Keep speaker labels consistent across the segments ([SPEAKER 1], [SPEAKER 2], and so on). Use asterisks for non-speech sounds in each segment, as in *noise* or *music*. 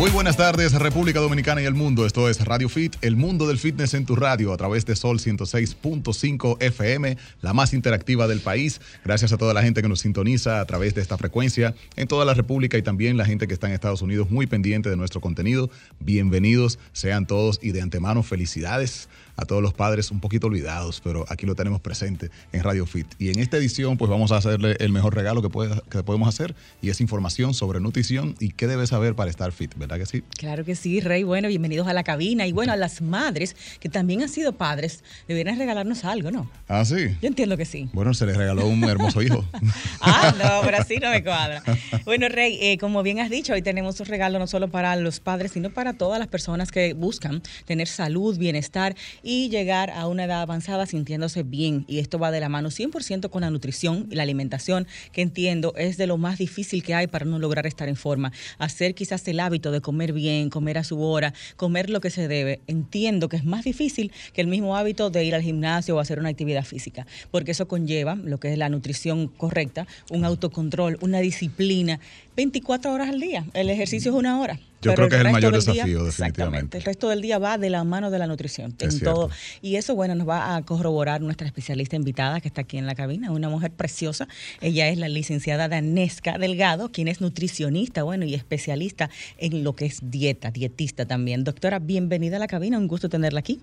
[SPEAKER 1] Muy buenas tardes, República Dominicana y el mundo. Esto es Radio Fit, el mundo del fitness en tu radio a través de Sol 106.5 FM, la más interactiva del país. Gracias a toda la gente que nos sintoniza a través de esta frecuencia en toda la República y también la gente que está en Estados Unidos muy pendiente de nuestro contenido. Bienvenidos sean todos y de antemano felicidades a todos los padres un poquito olvidados, pero aquí lo tenemos presente en Radio Fit. Y en esta edición pues vamos a hacerle el mejor regalo que, puede- que podemos hacer y es información sobre nutrición y qué debes saber para estar fit, ¿verdad que sí?
[SPEAKER 2] Claro que sí, Rey. Bueno, bienvenidos a la cabina. Y bueno, a las madres que también han sido padres, deberían regalarnos algo, ¿no?
[SPEAKER 1] Ah, sí.
[SPEAKER 2] Yo entiendo que sí.
[SPEAKER 1] Bueno, se les regaló un hermoso hijo. *laughs*
[SPEAKER 2] Ah, no, pero así no me cuadra. Bueno, Rey, eh, como bien has dicho, hoy tenemos un regalo no solo para los padres, sino para todas las personas que buscan tener salud, bienestar y llegar a una edad avanzada sintiéndose bien. Y esto va de la mano 100% con la nutrición y la alimentación, que entiendo es de lo más difícil que hay para no lograr estar en forma. Hacer quizás el hábito de comer bien, comer a su hora, comer lo que se debe. Entiendo que es más difícil que el mismo hábito de ir al gimnasio o hacer una actividad física, porque eso conlleva lo que es la nutrición correcta, un autocontrol, una disciplina. 24 horas al día. El ejercicio es una hora.
[SPEAKER 1] Yo
[SPEAKER 2] pero
[SPEAKER 1] creo que es el mayor
[SPEAKER 2] día-
[SPEAKER 1] desafío, definitivamente.
[SPEAKER 2] El resto del día va de la mano de la nutrición,
[SPEAKER 1] Es
[SPEAKER 2] en
[SPEAKER 1] cierto.
[SPEAKER 2] todo. Y eso, bueno, nos va a corroborar nuestra especialista invitada que está aquí en la cabina, una mujer preciosa. Ella es la licenciada Danesca Delgado, quien es nutricionista, bueno, y especialista en lo que es dieta, dietista también. Doctora, bienvenida a la cabina, un gusto tenerla aquí.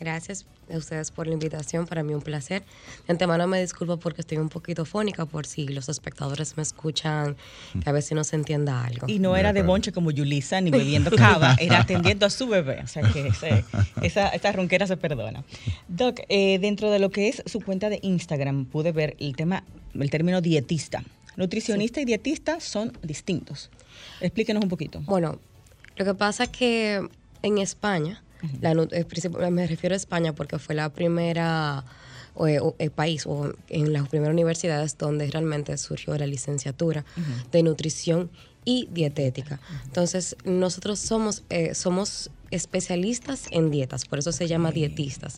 [SPEAKER 3] Gracias a ustedes por la invitación, para mí un placer. De antemano me disculpo porque estoy un poquito fónica por si los espectadores me escuchan, que a veces no se entienda algo.
[SPEAKER 2] Y no era de bonche como Yulisa, ni bebiendo cava, *laughs* era atendiendo a su bebé. O sea que ese- esa, esa ronquera se perdona. Doc, eh, dentro de lo que es su cuenta de Instagram, pude ver el tema, el término dietista. Nutricionista y dietista son distintos. Explíquenos un poquito.
[SPEAKER 3] Bueno, lo que pasa es que en España, la eh, me refiero a España porque fue la primera eh, o- el país o en las primeras universidades donde realmente surgió la licenciatura de nutrición y dietética. Entonces, nosotros somos, eh, somos especialistas en dietas, por eso se llama dietistas.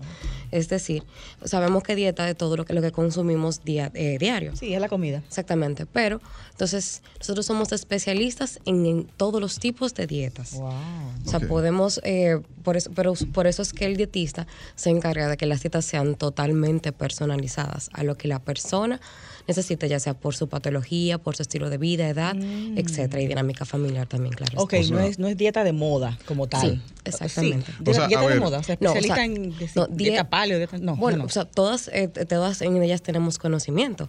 [SPEAKER 3] Es decir, sabemos que dieta es todo lo que, lo que consumimos día, eh, diario.
[SPEAKER 2] Sí, es la comida.
[SPEAKER 3] Exactamente, pero entonces nosotros somos especialistas en, en todos los tipos de dietas.
[SPEAKER 2] Wow.
[SPEAKER 3] O sea, podemos, eh, por, eso, pero por eso es que el dietista se encarga de que las dietas sean totalmente personalizadas a lo que la persona necesita, ya sea por su patología, por su estilo de vida, edad, etcétera, y dinámica familiar también, claro.
[SPEAKER 2] Ok,
[SPEAKER 1] O sea-
[SPEAKER 2] no, es, no es dieta de moda como tal.
[SPEAKER 3] Sí, exactamente.
[SPEAKER 2] Sí,
[SPEAKER 1] O sea,
[SPEAKER 2] dieta
[SPEAKER 1] a
[SPEAKER 2] de moda, o sea,
[SPEAKER 3] No, o
[SPEAKER 2] especialista
[SPEAKER 3] sea,
[SPEAKER 2] en deci-
[SPEAKER 3] no,
[SPEAKER 2] dieta
[SPEAKER 3] die-
[SPEAKER 2] paleo, dieta, no,
[SPEAKER 3] bueno,
[SPEAKER 2] no, no.
[SPEAKER 3] o sea, todas, eh, todas en ellas tenemos conocimiento,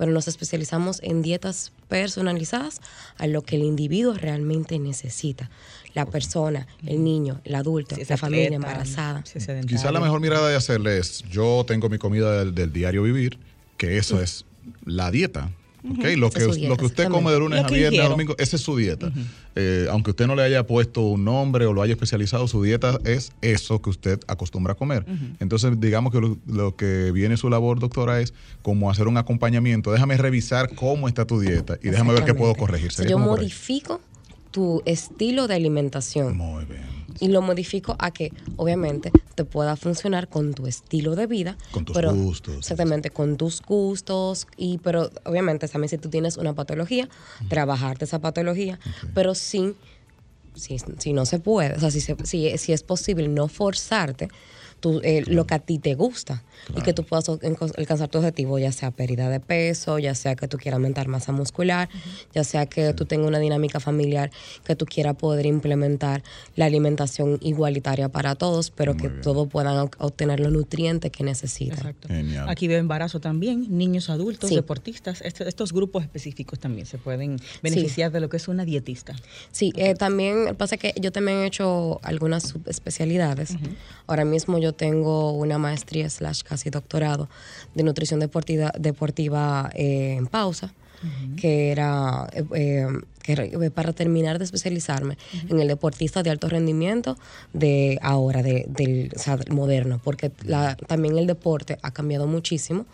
[SPEAKER 3] pero nos especializamos en dietas personalizadas a lo que el individuo realmente necesita. La persona, el niño, el adulto,
[SPEAKER 2] Si
[SPEAKER 3] la familia embarazada.
[SPEAKER 2] si.
[SPEAKER 1] Quizá la mejor mirada de hacerle es, yo tengo mi comida del, del diario vivir, que eso es la dieta. ¿Ok? Lo, que,
[SPEAKER 3] dieta,
[SPEAKER 1] lo que usted come de lunes a viernes, a domingo, esa es su dieta. Eh, aunque usted no le haya puesto un nombre o lo haya especializado, su dieta es eso que usted acostumbra a comer. Entonces, digamos que lo, lo que viene su labor, doctora, es como hacer un acompañamiento. Déjame revisar cómo está tu dieta y déjame ver qué puedo corregir. ¿Sería
[SPEAKER 3] yo modifico tu estilo de alimentación.
[SPEAKER 1] Muy bien.
[SPEAKER 3] Y lo modifico a que obviamente te pueda funcionar con tu estilo de vida
[SPEAKER 1] Con tus
[SPEAKER 3] pero-
[SPEAKER 1] gustos.
[SPEAKER 3] exactamente con tus gustos y pero obviamente también si tú tienes una patología trabajarte esa patología pero sin si, si no se puede o sea si, se- si, si es posible no forzarte tú, eh, lo que a ti te gusta y que tú puedas alcanzar tu objetivo, ya sea pérdida de peso, ya sea que tú quieras aumentar masa muscular, ya sea que tú tengas una dinámica familiar, que tú quieras poder implementar la alimentación igualitaria para todos, pero que todos puedan ob- obtener los nutrientes que necesitan.
[SPEAKER 2] Exacto.
[SPEAKER 1] Genial.
[SPEAKER 2] Aquí veo embarazo también, niños adultos,
[SPEAKER 3] Sí.
[SPEAKER 2] deportistas. Este- estos grupos específicos también se pueden beneficiar de lo que es una dietista.
[SPEAKER 3] Sí, eh, también pasa que yo también he hecho algunas subespecialidades. Ahora mismo yo tengo una maestría slash casi doctorado de nutrición deportiva, deportiva eh, en pausa, que era eh, eh, que eh, para terminar de especializarme en el deportista de alto rendimiento de ahora, de, del o sea, del moderno, porque la- también el deporte ha cambiado muchísimo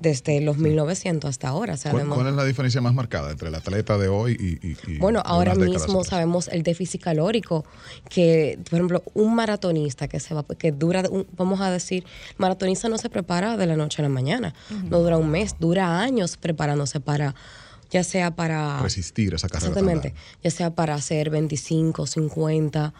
[SPEAKER 3] desde los 1900 hasta ahora.
[SPEAKER 1] ¿Cuál,
[SPEAKER 3] Sabemos,
[SPEAKER 1] cuál es la diferencia más marcada entre el atleta de hoy y... y- y
[SPEAKER 3] bueno, ahora mismo sabemos el déficit calórico, que, por ejemplo, un maratonista que se va, que dura, un- vamos a decir, maratonista no se prepara de la noche a la mañana, no dura un mes, dura años preparándose para, ya sea para...
[SPEAKER 1] Resistir esa carrera
[SPEAKER 3] Exactamente, ya sea para hacer 25, 50,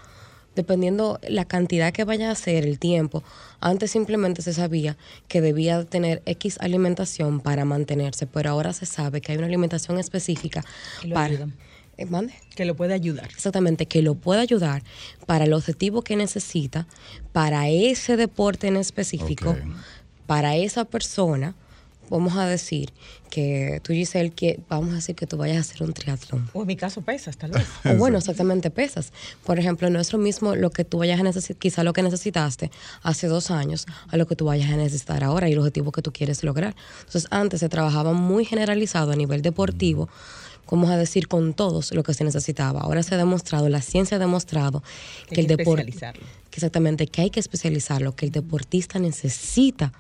[SPEAKER 3] dependiendo la cantidad que vaya a hacer, el tiempo. Antes simplemente se sabía que debía tener X alimentación para mantenerse, pero ahora se sabe que hay una alimentación específica
[SPEAKER 2] Que lo
[SPEAKER 3] para...
[SPEAKER 2] ayuda.
[SPEAKER 3] Eh, ¿mande?
[SPEAKER 2] Que lo puede ayudar.
[SPEAKER 3] Exactamente, que lo pueda ayudar para el objetivo que necesita, para ese deporte en específico, para esa persona. Vamos a decir que tú, Giselle, que vamos a decir que tú vayas a hacer un triatlón.
[SPEAKER 2] O en mi caso pesas, tal vez.
[SPEAKER 3] O bueno, exactamente pesas. Por ejemplo, no es lo mismo lo que tú vayas a necesitar, quizá lo que necesitaste hace dos años, a lo que tú vayas a necesitar ahora y el objetivo que tú quieres lograr. Entonces, antes se trabajaba muy generalizado a nivel deportivo, vamos a decir con todos lo que se necesitaba. Ahora se ha demostrado, la ciencia ha demostrado
[SPEAKER 2] Que
[SPEAKER 3] que,
[SPEAKER 2] hay
[SPEAKER 3] el
[SPEAKER 2] que
[SPEAKER 3] deporte,
[SPEAKER 2] especializarlo.
[SPEAKER 3] exactamente, que hay que especializarlo, que el deportista necesita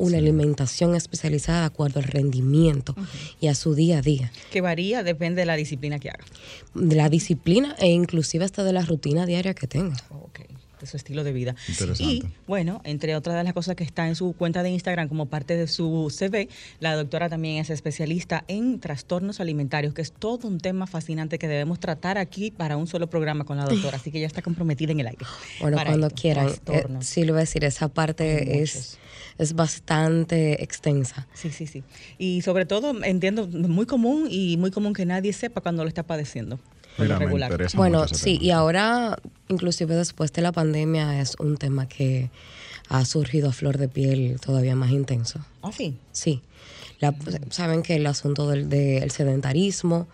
[SPEAKER 3] una alimentación especializada de acuerdo al rendimiento y a su día a día
[SPEAKER 2] Que varía, depende de la disciplina que haga.
[SPEAKER 3] de la disciplina e inclusive hasta de la rutina diaria que tenga.
[SPEAKER 2] Ok, de su estilo de vida.
[SPEAKER 1] Interesante.
[SPEAKER 2] Y bueno, entre otras de las cosas que está en su cuenta de Instagram como parte de su CV, la doctora también es especialista en trastornos alimentarios, que es todo un tema fascinante que debemos tratar aquí para un solo programa con la doctora, así que ya está comprometida en el aire.
[SPEAKER 3] Bueno, cuando
[SPEAKER 2] esto,
[SPEAKER 3] quieran. Eh, sí, le voy a decir, esa parte es, es bastante extensa.
[SPEAKER 2] Sí, sí, sí. Y sobre todo, entiendo, muy común y muy común que nadie sepa cuando lo está padeciendo. Por
[SPEAKER 1] Mira,
[SPEAKER 2] lo
[SPEAKER 1] me
[SPEAKER 2] regular.
[SPEAKER 1] interesa
[SPEAKER 3] Bueno, sí,
[SPEAKER 1] tema.
[SPEAKER 3] y ahora, inclusive después de la pandemia, es un tema que ha surgido a flor de piel todavía más intenso.
[SPEAKER 2] Ah, sí.
[SPEAKER 3] Sí. La- Saben que el asunto del, del sedentarismo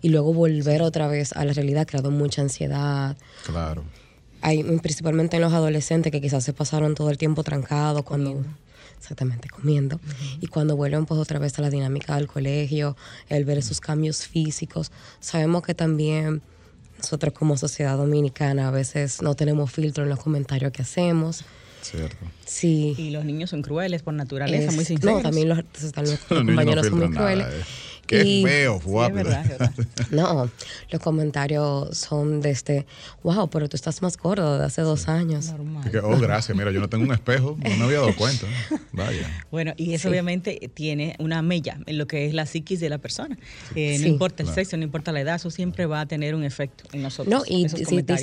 [SPEAKER 3] y luego volver otra vez a la realidad ha creado mucha ansiedad.
[SPEAKER 1] Claro.
[SPEAKER 3] Hay principalmente en los adolescentes que quizás se pasaron todo el tiempo trancados cuando exactamente comiendo y cuando vuelven pues otra vez a la dinámica del colegio, el ver esos cambios físicos, sabemos que también nosotros como sociedad dominicana a veces no tenemos filtro en los comentarios que hacemos.
[SPEAKER 1] Cierto.
[SPEAKER 3] Sí.
[SPEAKER 2] Y los niños son crueles por naturaleza,
[SPEAKER 3] Es-
[SPEAKER 2] muy sinceros.
[SPEAKER 3] no, también los, están los, *laughs*
[SPEAKER 1] Los niños no
[SPEAKER 3] compañeros son muy
[SPEAKER 1] filtran nada,
[SPEAKER 3] crueles.
[SPEAKER 1] eh. Qué
[SPEAKER 3] Y-
[SPEAKER 1] feo,
[SPEAKER 2] Sí, verdad, verdad. *laughs*
[SPEAKER 3] No, los comentarios son de este, wow, pero tú estás más gordo de hace dos años.
[SPEAKER 2] Normal.
[SPEAKER 1] Que, oh, gracias. Mira, yo no tengo un espejo. No me había dado cuenta. *laughs* Vaya.
[SPEAKER 2] Bueno, y eso
[SPEAKER 3] Sí.
[SPEAKER 2] obviamente tiene una mella en lo que es la psiquis de la persona. Eh, No
[SPEAKER 3] Sí.
[SPEAKER 2] importa el
[SPEAKER 1] Claro.
[SPEAKER 2] sexo, no importa la edad, eso siempre va a tener un efecto en nosotros.
[SPEAKER 3] No, y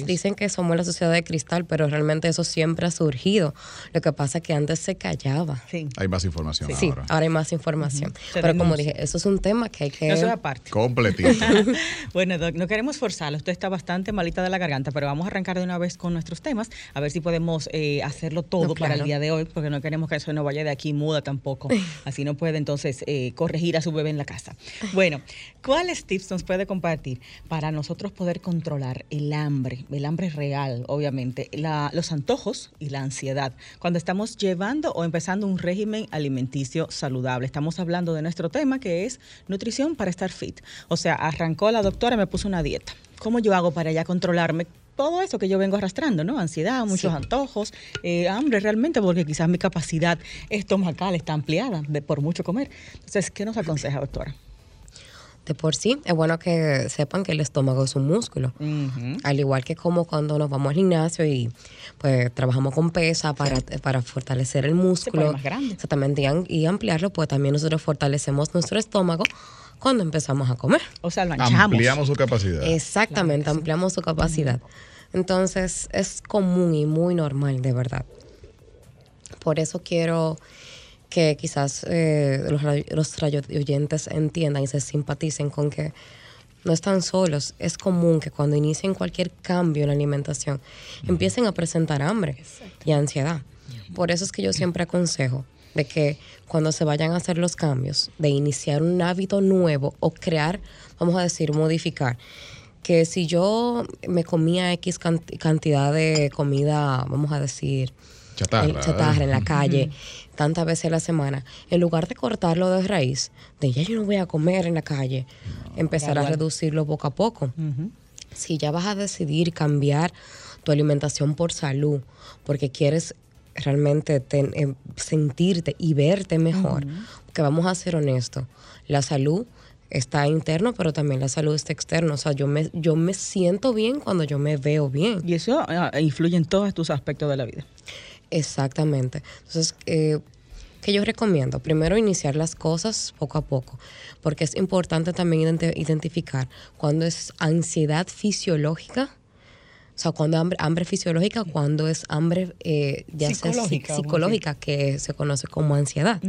[SPEAKER 3] dicen que somos la sociedad de cristal, pero realmente eso siempre ha surgido. Lo que pasa es que antes se callaba.
[SPEAKER 2] Sí.
[SPEAKER 1] Hay más información
[SPEAKER 3] Sí,
[SPEAKER 1] ahora.
[SPEAKER 3] ahora hay más información. Pero como dije, eso es un tema que hay que...
[SPEAKER 2] No, eso es aparte.
[SPEAKER 1] Completito. *laughs*
[SPEAKER 2] bueno, Doc, no queremos forzarlo. Usted está bastante malita de la garganta, pero vamos a arrancar de una vez con nuestros temas, a ver si podemos eh, hacerlo todo
[SPEAKER 3] No,
[SPEAKER 2] para el día de hoy, porque no queremos que eso no vaya de aquí muda tampoco. *laughs* Así no puede entonces eh, corregir a su bebé en la casa. Bueno, ¿cuáles tips nos puede compartir para nosotros poder controlar el hambre, el hambre real, obviamente, la- los antojos y la ansiedad, cuando estamos llevando o empezando un régimen alimenticio saludable? Estamos hablando de nuestro tema que es nutrición para estar fit. O sea, arrancó la doctora y me puso una dieta. ¿Cómo yo hago para ya controlarme? Todo eso que yo vengo arrastrando, ¿no? Ansiedad, muchos
[SPEAKER 3] Sí.
[SPEAKER 2] antojos, eh, hambre realmente, porque quizás mi capacidad estomacal está ampliada de, por mucho comer. Entonces, ¿qué nos aconseja, doctora?
[SPEAKER 3] De por sí, es bueno que sepan que el estómago es un músculo. Al igual que como cuando nos vamos al gimnasio y pues trabajamos con pesa para, para fortalecer el músculo.
[SPEAKER 2] pone más grande.
[SPEAKER 3] Exactamente, y, am- y ampliarlo, pues también nosotros fortalecemos nuestro estómago cuando empezamos a comer.
[SPEAKER 2] O sea, lo anchamos.
[SPEAKER 1] Ampliamos su capacidad.
[SPEAKER 3] Exactamente, ampliamos su capacidad. Entonces es común y muy normal, de verdad. Por eso quiero que quizás eh, los, los oyentes entiendan y se simpaticen con que no están solos. Es común que cuando inicien cualquier cambio en la alimentación empiecen a presentar hambre y ansiedad. Por eso es que yo siempre aconsejo de que cuando se vayan a hacer los cambios, de iniciar un hábito nuevo o crear, vamos a decir, modificar, que si yo me comía X canti- cantidad de comida, vamos a decir,
[SPEAKER 1] Chatarra.
[SPEAKER 3] en, chatarra en la
[SPEAKER 1] ¿eh?
[SPEAKER 3] calle, tantas veces a la semana, en lugar de cortarlo de raíz, de ya yo no voy a comer en la calle, empezar a reducirlo poco a poco. Si ya vas a decidir cambiar tu alimentación por salud, porque quieres realmente ten- eh, sentirte y verte mejor. Porque vamos a ser honestos, la salud está interno, pero también la salud está externa. O sea, yo me, yo me siento bien cuando yo me veo bien.
[SPEAKER 2] Y eso ah, influye en todos tus aspectos de la vida.
[SPEAKER 3] Exactamente. Entonces, eh, ¿qué yo recomiendo? Primero, iniciar las cosas poco a poco, porque es importante también identi- identificar cuando es ansiedad fisiológica, o sea, cuando hambre, hambre fisiológica, cuando es hambre eh, ya sea
[SPEAKER 2] Psicológica,
[SPEAKER 3] psi-
[SPEAKER 2] vamos a
[SPEAKER 3] psicológica, que se conoce como ansiedad.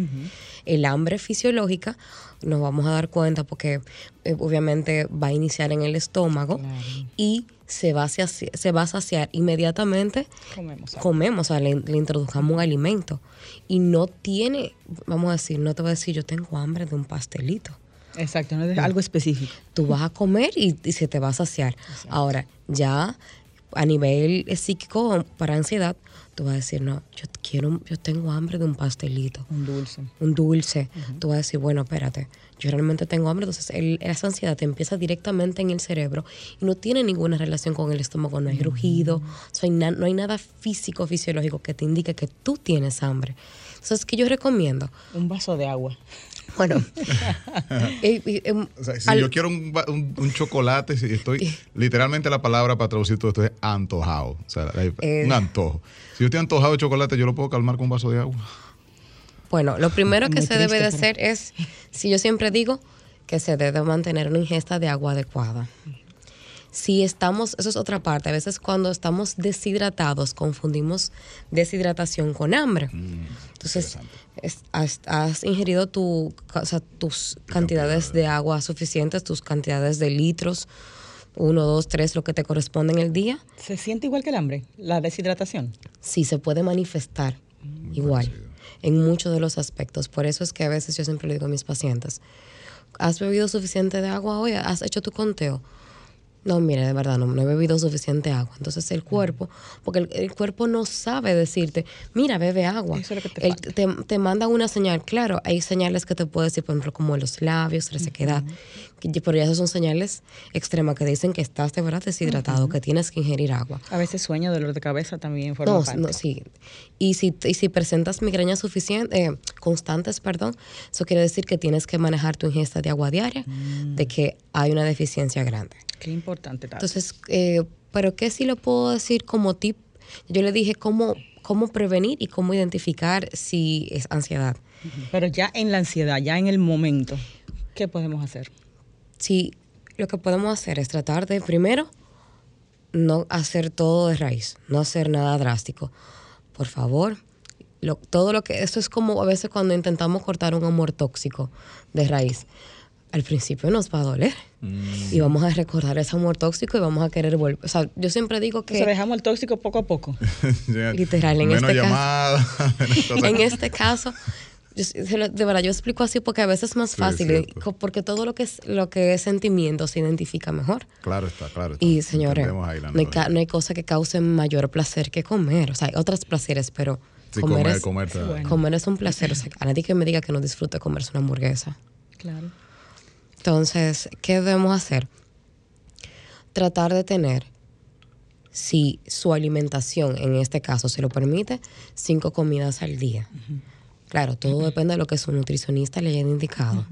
[SPEAKER 3] El hambre fisiológica nos vamos a dar cuenta porque eh, obviamente va a iniciar en el estómago y se va, a saci- se va a saciar inmediatamente
[SPEAKER 2] Comemos algo.
[SPEAKER 3] comemos, o sea, le, le introduzcamos un alimento. Y no tiene, vamos a decir, no te voy a decir, yo tengo hambre de un pastelito.
[SPEAKER 2] Exacto, no es algo específico.
[SPEAKER 3] Tú vas a comer y, y se te va a saciar. Ahora, ya a nivel psíquico, para ansiedad, tú vas a decir, no, yo quiero, yo tengo hambre de un pastelito
[SPEAKER 2] Un dulce.
[SPEAKER 3] un dulce, tú vas a decir, bueno, espérate, yo realmente tengo hambre, entonces el- esa ansiedad te empieza directamente en el cerebro y no tiene ninguna relación con el estómago, no hay rugido, o sea, no hay nada físico, fisiológico que te indique que tú tienes hambre. Entonces, ¿qué yo recomiendo?
[SPEAKER 2] Un vaso de agua.
[SPEAKER 3] Bueno, *laughs* eh, eh, em,
[SPEAKER 1] O sea, si
[SPEAKER 3] al-
[SPEAKER 1] yo quiero un, un- un chocolate, si estoy literalmente la palabra para traducir todo esto es antojado. O sea, hay-
[SPEAKER 3] Eh.
[SPEAKER 1] un antojo. Si yo estoy antojado de chocolate, yo lo puedo calmar con un vaso de agua.
[SPEAKER 3] Bueno, lo primero que
[SPEAKER 2] Muy
[SPEAKER 3] se debe de hacer es, si yo siempre digo, que se debe mantener una ingesta de agua adecuada. Si estamos, eso es otra parte, a veces cuando estamos deshidratados confundimos deshidratación con hambre. Entonces, es- has, has ingerido tu, o sea, tus cantidades de agua suficientes, tus cantidades de litros, uno, dos, tres, lo que te corresponde en el día,
[SPEAKER 2] ¿Se siente igual que el hambre? La deshidratación.
[SPEAKER 3] sí se puede manifestar igual en muchos de los aspectos. Por eso es que a veces yo siempre le digo a mis pacientes, ¿has bebido suficiente de agua hoy? ¿Has hecho tu conteo? No, mire, de verdad, no, no he bebido suficiente agua. Entonces el cuerpo, porque el, el cuerpo no sabe decirte, mira, bebe agua.
[SPEAKER 2] Eso es lo que te falta.
[SPEAKER 3] te, te manda una señal. Claro, hay señales que te puede decir, por ejemplo, como los labios, resequedad. que ya- pero ya esas son señales extremas que dicen que estás de verdad deshidratado, que tienes que ingerir agua.
[SPEAKER 2] A veces sueño, dolor de cabeza también forma
[SPEAKER 3] No,
[SPEAKER 2] parte.
[SPEAKER 3] no, sí. Y si, y si presentas migrañas suficientes, eh, constantes, perdón, eso quiere decir que tienes que manejar tu ingesta de agua diaria, de que hay una deficiencia grande.
[SPEAKER 2] Qué importante.
[SPEAKER 3] Entonces, eh, ¿pero qué sí lo puedo decir como tip? Yo le dije cómo, cómo prevenir y cómo identificar si es ansiedad.
[SPEAKER 2] Pero ya en la ansiedad, ya en el momento, ¿qué podemos hacer?
[SPEAKER 3] Si lo que podemos hacer es tratar de, primero, no hacer todo de raíz, no hacer nada drástico. Por favor, lo- todo lo que, esto es como a veces cuando intentamos cortar un amor tóxico de raíz. Al principio nos va a doler y vamos a recordar ese amor tóxico y vamos a querer volver. O sea, yo siempre digo
[SPEAKER 2] O sea,
[SPEAKER 3] que
[SPEAKER 2] dejamos el tóxico poco a poco. *laughs*
[SPEAKER 3] Literal, en
[SPEAKER 1] menos
[SPEAKER 3] este caso- *laughs* *laughs* en este caso, yo, de verdad, yo explico así porque a veces es más
[SPEAKER 1] Sí,
[SPEAKER 3] fácil, co- porque todo lo que es lo que es sentimiento se identifica mejor.
[SPEAKER 1] Claro está, claro está.
[SPEAKER 3] Y señores, no hay, no hay cosa que cause mayor placer que comer. O sea, hay otros placeres, pero
[SPEAKER 1] Sí,
[SPEAKER 3] comer,
[SPEAKER 1] comer,
[SPEAKER 3] es,
[SPEAKER 1] comer está-
[SPEAKER 2] bueno.
[SPEAKER 3] comer es un placer. O sea, a nadie que me diga que no disfrute comerse una hamburguesa.
[SPEAKER 2] Claro.
[SPEAKER 3] Entonces, ¿qué debemos hacer? Tratar de tener, si su alimentación en este caso se lo permite, cinco comidas al día. Claro, todo depende de lo que su nutricionista le haya indicado.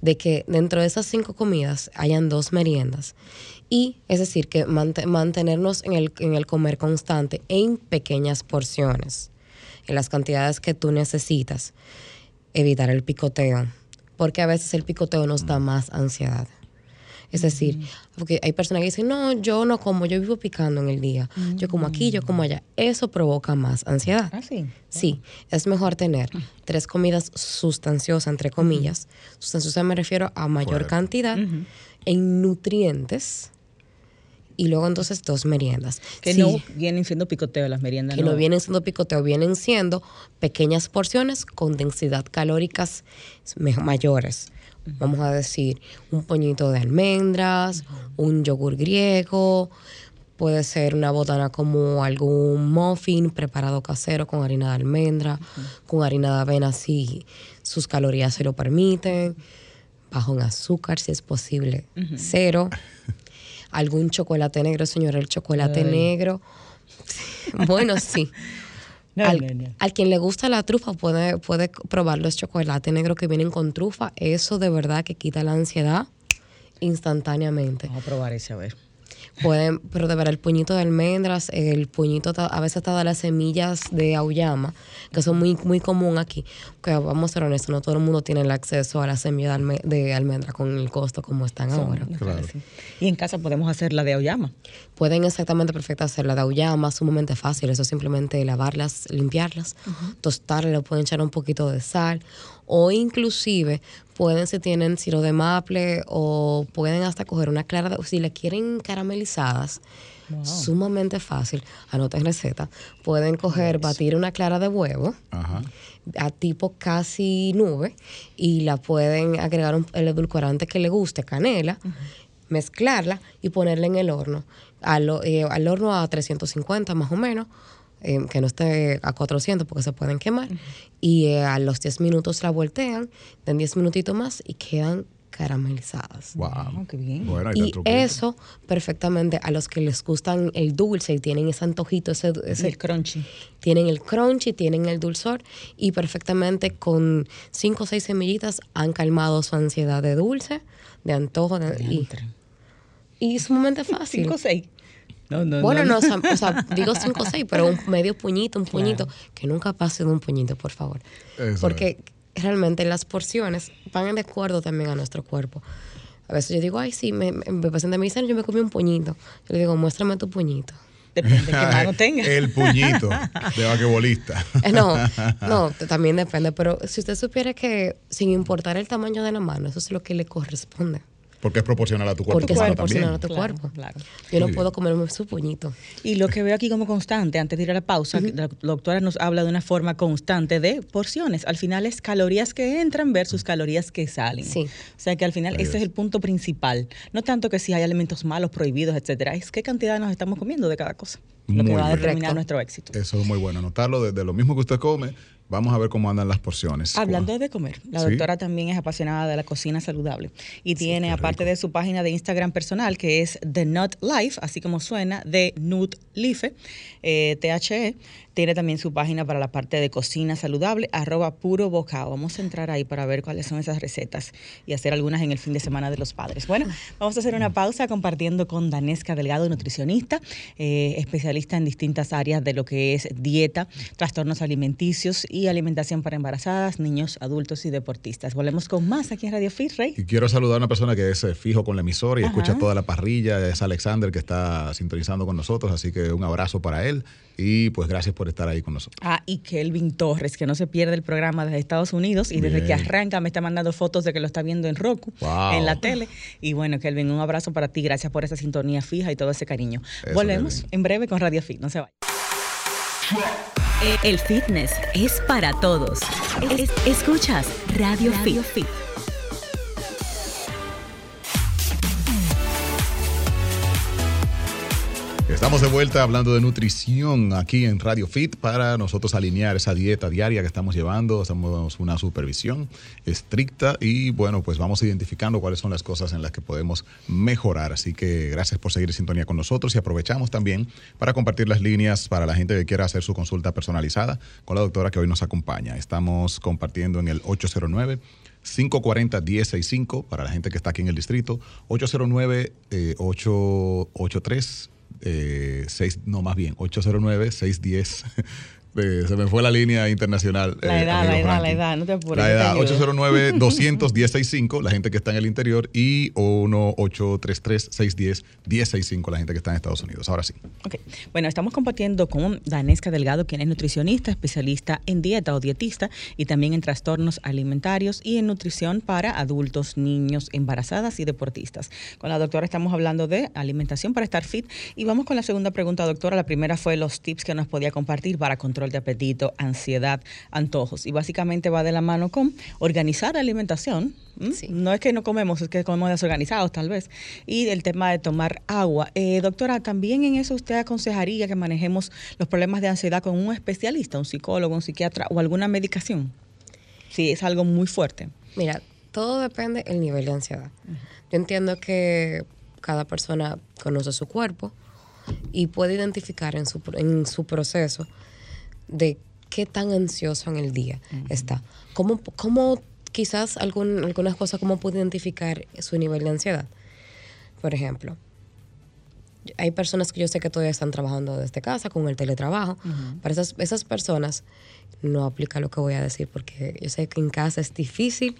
[SPEAKER 3] De que dentro de esas cinco comidas hayan dos meriendas. Y es decir, que mante- mantenernos en el, en el comer constante en pequeñas porciones, en las cantidades que tú necesitas. Evitar el picoteo, porque a veces el picoteo nos da más ansiedad. Es decir, porque hay personas que dicen, no, yo no como, yo vivo picando en el día. Yo como aquí, yo como allá. Eso provoca más ansiedad.
[SPEAKER 2] Ah, sí.
[SPEAKER 3] Sí, es mejor tener tres comidas sustanciosas, entre comillas. Sustanciosa me refiero a mayor
[SPEAKER 1] Fuerte.
[SPEAKER 3] cantidad en nutrientes y luego entonces dos meriendas.
[SPEAKER 2] Que
[SPEAKER 3] Sí,
[SPEAKER 2] no vienen siendo picoteo las meriendas.
[SPEAKER 3] que no vienen siendo picoteo, vienen siendo pequeñas porciones con densidad calóricas mayores. Vamos a decir, un poñito de almendras, un yogur griego, puede ser una botana como algún muffin preparado casero con harina de almendra, con harina de avena si sus calorías se lo permiten, bajo en azúcar si es posible, cero. Algún chocolate negro, señor, el chocolate
[SPEAKER 2] Ay.
[SPEAKER 3] negro. *laughs* Bueno, sí.
[SPEAKER 2] No,
[SPEAKER 3] al,
[SPEAKER 2] no, no.
[SPEAKER 3] al quien le gusta la trufa puede, puede probar los chocolates negros que vienen con trufa. Eso de verdad que quita la ansiedad instantáneamente.
[SPEAKER 2] Vamos a probar ese, a ver.
[SPEAKER 3] Pueden, pero de verdad el puñito de almendras, el puñito a veces está de las semillas de auyama, que son muy muy común aquí. Que vamos a ser honestos, no todo el mundo tiene el acceso a las semillas de, alme- de almendra con el costo como están ahora.
[SPEAKER 1] Claro.
[SPEAKER 2] Sí. Y en casa podemos hacer la de auyama.
[SPEAKER 3] Pueden exactamente perfecto hacer la de auyama, sumamente fácil. Eso es simplemente lavarlas, limpiarlas, tostarlas, le pueden echar un poquito de sal. O inclusive pueden, si tienen siro de maple, o pueden hasta coger una clara de, si le quieren caramelizadas, sumamente fácil. Anoten receta. Pueden coger, batir una clara de huevo
[SPEAKER 1] Ajá.
[SPEAKER 3] a tipo casi nube y la pueden agregar un- el edulcorante que le guste, canela, mezclarla y ponerla en el horno. Al, eh, al horno a 350 más o menos, eh, que no esté a 400 porque se pueden quemar. Y eh, a los 10 minutos la voltean, den 10 minutitos más y quedan caramelizadas.
[SPEAKER 1] Wow.
[SPEAKER 2] Ah, qué bien.
[SPEAKER 1] Bueno,
[SPEAKER 3] Y eso perfectamente a los que les gustan el dulce y tienen ese antojito, ese, ese
[SPEAKER 2] el crunchy.
[SPEAKER 3] tienen el crunchy, tienen el dulzor y perfectamente con cinco o seis semillitas han calmado su ansiedad de dulce, de antojo de- y, y sumamente fácil.
[SPEAKER 2] Cinco o seis. No, no,
[SPEAKER 3] bueno, no,
[SPEAKER 2] no.
[SPEAKER 3] o sea, o sea, *laughs* digo cinco o seis, pero un medio puñito, un puñito, que nunca pase de un puñito, por favor.
[SPEAKER 1] Eso
[SPEAKER 3] Porque realmente las porciones van de acuerdo también a nuestro cuerpo. A veces yo digo, ay, sí, me, me, paciente me dice, yo me comí un puñito. Yo le digo, muéstrame tu puñito.
[SPEAKER 2] Depende de qué mano tenga.
[SPEAKER 1] El puñito *laughs* de vaquebolista.
[SPEAKER 3] Eh, No, no, *laughs* también depende, pero si usted supiera que sin importar el tamaño de la mano, eso es lo que le corresponde.
[SPEAKER 1] Porque es proporcional a tu cuerpo.
[SPEAKER 3] Porque es proporcional a tu
[SPEAKER 2] Claro,
[SPEAKER 3] cuerpo.
[SPEAKER 2] claro.
[SPEAKER 3] Yo no puedo comerme su puñito.
[SPEAKER 2] Y lo que veo aquí como constante, antes de ir a la pausa, la doctora nos habla de una forma constante de porciones. Al final es calorías que entran versus calorías que salen.
[SPEAKER 3] Sí.
[SPEAKER 2] O sea que al final
[SPEAKER 1] Ahí
[SPEAKER 2] ese
[SPEAKER 1] es.
[SPEAKER 2] es el punto principal. No tanto que si hay alimentos malos, prohibidos, etcétera, es qué cantidad nos estamos comiendo de cada cosa. Lo que va a determinar nuestro éxito.
[SPEAKER 1] Eso es muy bueno. Anotarlo de, de lo mismo que usted come. Vamos a ver cómo andan las porciones.
[SPEAKER 2] Hablando de comer, la
[SPEAKER 1] Sí.
[SPEAKER 2] doctora también es apasionada de la cocina saludable y tiene, aparte
[SPEAKER 1] rico.
[SPEAKER 2] de su página de Instagram personal, que es The Nut Life, así como suena, de Nut Life, eh, THE, tiene también su página para la parte de cocina saludable, arroba puro bocado. Vamos a entrar ahí para ver cuáles son esas recetas y hacer algunas en el fin de semana de los padres. Bueno, vamos a hacer una pausa compartiendo con Danesca Delgado, nutricionista, eh, especialista en distintas áreas de lo que es dieta, trastornos alimenticios y alimentación para embarazadas, niños, adultos y deportistas. Volvemos con más aquí en Radio Fit, Rey.
[SPEAKER 1] Y quiero saludar a una persona que es eh, fijo con la emisora y
[SPEAKER 2] Ajá.
[SPEAKER 1] escucha toda la parrilla. Es Alexander que está sintonizando con nosotros. Así que un abrazo para él. Y pues gracias por estar ahí con nosotros.
[SPEAKER 2] Ah, y Kelvin Torres, que no se pierde el programa desde Estados Unidos y desde que arranca me está mandando fotos de que lo está viendo en Roku,
[SPEAKER 1] Wow.
[SPEAKER 2] en la tele. Y bueno, Kelvin, un abrazo para ti. Gracias por esa sintonía fija y todo ese cariño.
[SPEAKER 1] Eso,
[SPEAKER 2] Volvemos
[SPEAKER 1] Kelvin.
[SPEAKER 2] en breve con Radio Fit. No se vayan.
[SPEAKER 4] El fitness es para todos. Es- escuchas Radio, Fit.
[SPEAKER 1] Estamos de vuelta hablando de nutrición aquí en Radio Fit para nosotros alinear esa dieta diaria que estamos llevando. Hacemos una supervisión estricta y bueno, pues vamos identificando cuáles son las cosas en las que podemos mejorar. Así que gracias por seguir en sintonía con nosotros y aprovechamos también para compartir las líneas para la gente que quiera hacer su consulta personalizada con la doctora que hoy nos acompaña. Estamos compartiendo en el 809. 540-1065 para la gente que está aquí en el distrito. 809-883 eh, seis, no más bien, 809-610. Eh, se me fue la línea internacional.
[SPEAKER 2] La
[SPEAKER 1] eh,
[SPEAKER 2] edad, la edad,
[SPEAKER 1] Franklin.
[SPEAKER 2] la edad, no te apures,
[SPEAKER 1] La edad,
[SPEAKER 2] ayudo.
[SPEAKER 1] 809-200-1065, la gente que está en el interior, y 1-833-610-1065, la gente que está en Estados Unidos. Ahora sí.
[SPEAKER 2] Ok. Bueno, estamos compartiendo con Danesca Delgado, quien es nutricionista, especialista en dieta o dietista y también en trastornos alimentarios y en nutrición para adultos, niños, embarazadas y deportistas. Con la doctora estamos hablando de alimentación para estar fit y vamos con la segunda pregunta, doctora. La primera fue los tips que nos podía compartir para control de apetito, ansiedad, antojos y básicamente va de la mano con organizar la alimentación. ¿m?
[SPEAKER 3] Sí.
[SPEAKER 2] No es que no comemos, es que comemos desorganizados tal vez. Y el tema de tomar agua. Eh, doctora, también en eso usted aconsejaría que manejemos los problemas de ansiedad con un especialista, un psicólogo, un psiquiatra o alguna medicación. Si es algo muy fuerte.
[SPEAKER 3] Mira, todo depende del nivel de ansiedad. Yo entiendo que cada persona conoce su cuerpo y puede identificar en su, en su proceso de qué tan ansioso en el día está. ¿Cómo, cómo quizás algún, algunas cosas, cómo puede identificar su nivel de ansiedad? Por ejemplo, hay personas que yo sé que todavía están trabajando desde casa con el teletrabajo. Para esas, esas personas no aplica lo que voy a decir porque yo sé que en casa es difícil.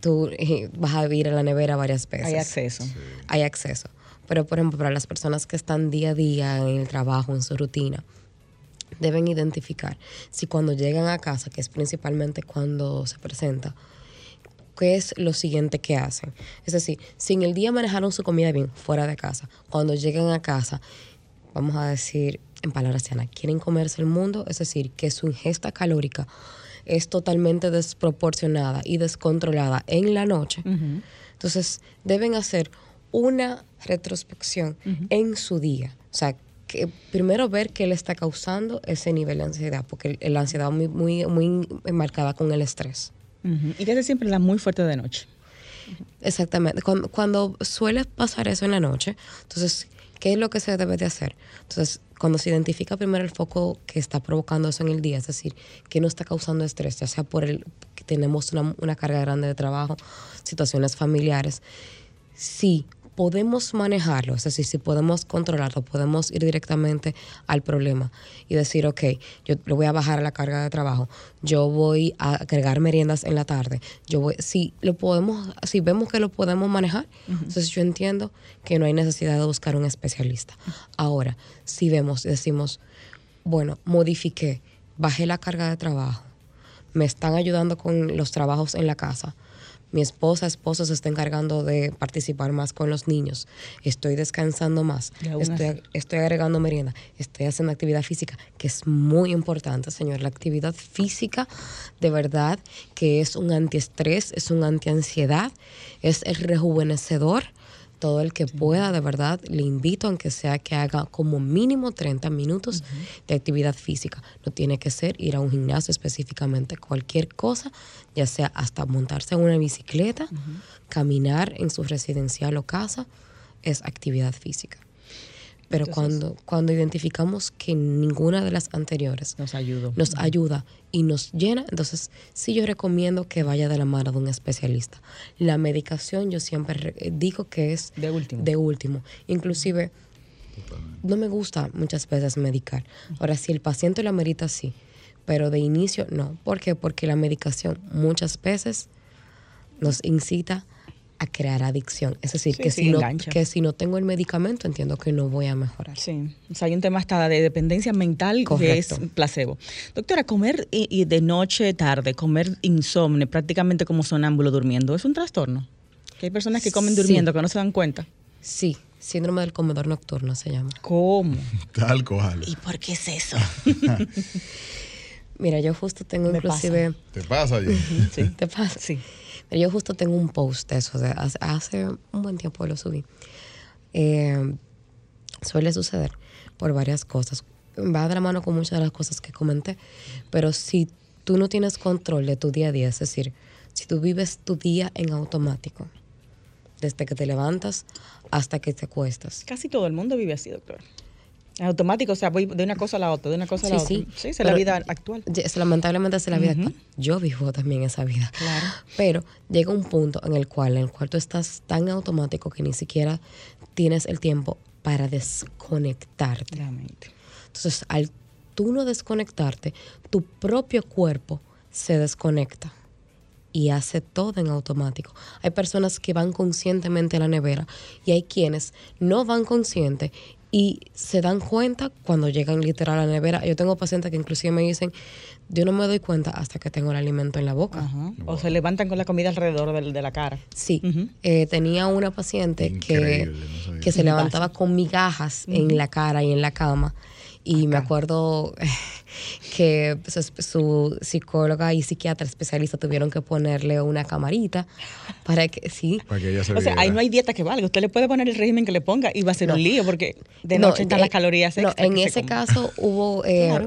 [SPEAKER 3] Tú eh, vas a vivir a la nevera varias veces.
[SPEAKER 2] Hay acceso.
[SPEAKER 3] Hay acceso. Pero, por ejemplo, para las personas que están día a día en el trabajo, en su rutina, deben identificar si cuando llegan a casa, que es principalmente cuando se presenta, qué es lo siguiente que hacen. Es decir, si en el día manejaron su comida bien fuera de casa, cuando llegan a casa, vamos a decir en palabras llanas, quieren comerse el mundo, es decir, que su ingesta calórica es totalmente desproporcionada y descontrolada en la noche. Entonces, deben hacer una retrospección en su día. O sea, que primero ver qué le está causando ese nivel de ansiedad, porque la ansiedad muy, muy, muy marcada con el estrés.
[SPEAKER 2] Y desde siempre la muy fuerte de noche.
[SPEAKER 3] Exactamente. Cuando, cuando, suele pasar eso en la noche, entonces, ¿qué es lo que se debe de hacer? Entonces, cuando se identifica primero el foco que está provocando eso en el día, es decir, que no está causando estrés, ya sea por el que tenemos una, una carga grande de trabajo, situaciones familiares, sí podemos manejarlo, es decir, si podemos controlarlo, podemos ir directamente al problema y decir, ok, yo le voy a bajar la carga de trabajo, yo voy a agregar meriendas en la tarde, yo voy, si lo podemos, si vemos que lo podemos manejar, entonces yo entiendo que no hay necesidad de buscar un especialista. Ahora, si vemos y decimos, bueno, modifiqué, bajé la carga de trabajo, me están ayudando con los trabajos en la casa, mi esposa, esposo se está encargando de participar más con los niños. Estoy descansando más. Estoy, estoy, agregando merienda. Estoy haciendo actividad física, que es muy importante, señor. La actividad física, de verdad, que es un antiestrés, es un antiansiedad, es el rejuvenecedor todo el que pueda, de verdad, le invito, aunque sea que haga como mínimo 30 minutos de actividad física. No tiene que ser ir a un gimnasio específicamente, cualquier cosa, ya sea hasta montarse en una bicicleta, caminar en su residencial o casa, es actividad física. Pero cuando, cuando identificamos que ninguna de las anteriores
[SPEAKER 2] nos, ayuda.
[SPEAKER 3] nos ayuda y nos llena, entonces sí yo recomiendo que vaya de la mano de un especialista. La medicación yo siempre digo que es
[SPEAKER 2] de último.
[SPEAKER 3] De último. Inclusive no me gusta muchas veces medicar. Ahora, si el paciente lo amerita, sí, pero de inicio no. ¿Por qué? Porque la medicación muchas veces nos incita a crear adicción. Es decir, que, si no, que si no tengo el medicamento, entiendo que no voy a mejorar.
[SPEAKER 2] Sí, o sea, hay un tema hasta de dependencia mental que es placebo. Doctora, comer y, de noche, tarde, comer insomne, prácticamente como sonámbulo durmiendo, ¿es un trastorno? Que hay personas que comen durmiendo que no se dan cuenta.
[SPEAKER 3] Sí, síndrome del comedor nocturno se llama.
[SPEAKER 2] ¿Cómo? *laughs*
[SPEAKER 1] Tal cual.
[SPEAKER 2] ¿Y por qué es eso? *laughs*
[SPEAKER 3] Mira, yo justo tengo inclusive...
[SPEAKER 1] ¿Te pasa,
[SPEAKER 3] Sí. ¿Te pasa?
[SPEAKER 2] Sí.
[SPEAKER 3] Yo justo tengo un post de eso, hace, un buen tiempo lo subí. Eh, suele suceder por varias cosas. Va de la mano con muchas de las cosas que comenté, pero si tú no tienes control de tu día a día, es decir, si tú vives tu día en automático, desde que te levantas hasta que te acuestas.
[SPEAKER 2] Casi todo el mundo vive así, doctor. Automático, o sea, voy de una cosa a la otra, de una cosa a la otra. Sí, sí es la vida actual.
[SPEAKER 3] lamentablemente es la vida actual. Yo vivo también esa vida.
[SPEAKER 2] Claro.
[SPEAKER 3] Pero llega un punto en el cual, en el cual tú estás tan automático que ni siquiera tienes el tiempo para desconectarte. Entonces, al tú no desconectarte, tu propio cuerpo se desconecta y hace todo en automático. Hay personas que van conscientemente a la nevera y hay quienes no van conscientes y se dan cuenta cuando llegan literal a la nevera. Yo tengo pacientes que inclusive me dicen, yo no me doy cuenta hasta que tengo el alimento en la boca.
[SPEAKER 2] O se levantan con la comida alrededor de, la cara.
[SPEAKER 3] Sí. Eh, tenía una paciente que, que se levantaba con migajas en la cara y en la cama. Y me acuerdo *laughs* que su, psicóloga y psiquiatra especialista tuvieron que ponerle una camarita para que sí.
[SPEAKER 2] o sea, ahí no hay dieta que valga. Usted le puede poner el régimen que le ponga y va a ser un lío porque de noche están las calorías extra.
[SPEAKER 3] en ese caso *laughs* hubo. Eh,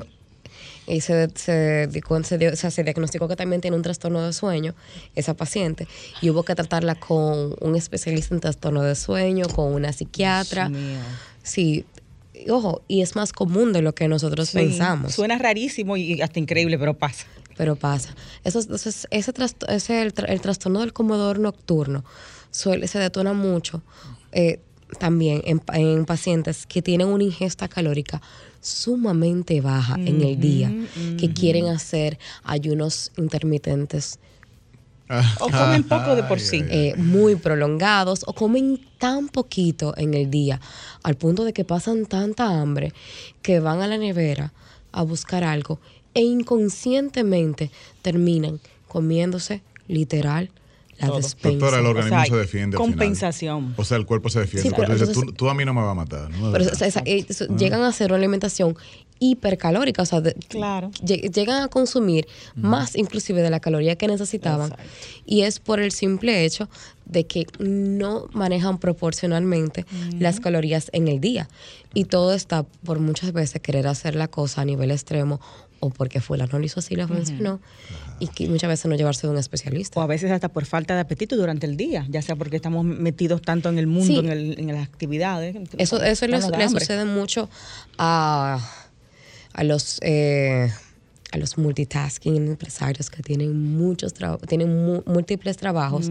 [SPEAKER 3] y se, se, se, diagnosticó que también tiene un trastorno de sueño, esa paciente, y hubo que tratarla con un especialista en trastorno de sueño, con una psiquiatra. Sí, ojo, y es más común de lo que nosotros
[SPEAKER 2] Sí,
[SPEAKER 3] pensamos.
[SPEAKER 2] Suena rarísimo y hasta increíble, pero pasa.
[SPEAKER 3] pero pasa. Eso, es- entonces, ese, ese el, tra- el trastorno del comedor nocturno suele, se detona mucho eh, también en, en pacientes que tienen una ingesta calórica sumamente baja en el día, que quieren hacer ayunos intermitentes
[SPEAKER 2] O comen poco de por sí.
[SPEAKER 1] ay, ay.
[SPEAKER 3] eh, muy prolongados o comen tan poquito en el día, al punto de que pasan tanta hambre que van a la nevera a buscar algo e inconscientemente terminan comiéndose literal la.
[SPEAKER 1] Doctora, el organismo
[SPEAKER 2] O sea,
[SPEAKER 1] se defiende. al final.
[SPEAKER 2] compensación.
[SPEAKER 1] O sea, el cuerpo se defiende.
[SPEAKER 3] Sí, pero
[SPEAKER 1] Tú dices,
[SPEAKER 3] entonces-
[SPEAKER 1] tú, tú a mí no me vas a matar.
[SPEAKER 3] Pero esa- eh, eso- llegan a hacer una alimentación hipercalórica, o sea, de-
[SPEAKER 2] Claro.
[SPEAKER 3] llegan a consumir más inclusive de la caloría que necesitaban
[SPEAKER 2] Exacto.
[SPEAKER 3] y es por el simple hecho de que no manejan proporcionalmente las calorías en el día y todo está por muchas veces querer hacer la cosa a nivel extremo o porque fue la no lo hizo así, la funcionó y que muchas veces no llevarse de un especialista.
[SPEAKER 2] O a veces hasta por falta de apetito durante el día, ya sea porque estamos metidos tanto en el mundo,
[SPEAKER 3] Sí.
[SPEAKER 2] en, el- en las actividades.
[SPEAKER 3] Eso, eso le,
[SPEAKER 2] nos da
[SPEAKER 3] le
[SPEAKER 2] hambre.
[SPEAKER 3] sucede mucho a, a los eh, a los multitasking empresarios que tienen muchos tienen mu- múltiples trabajos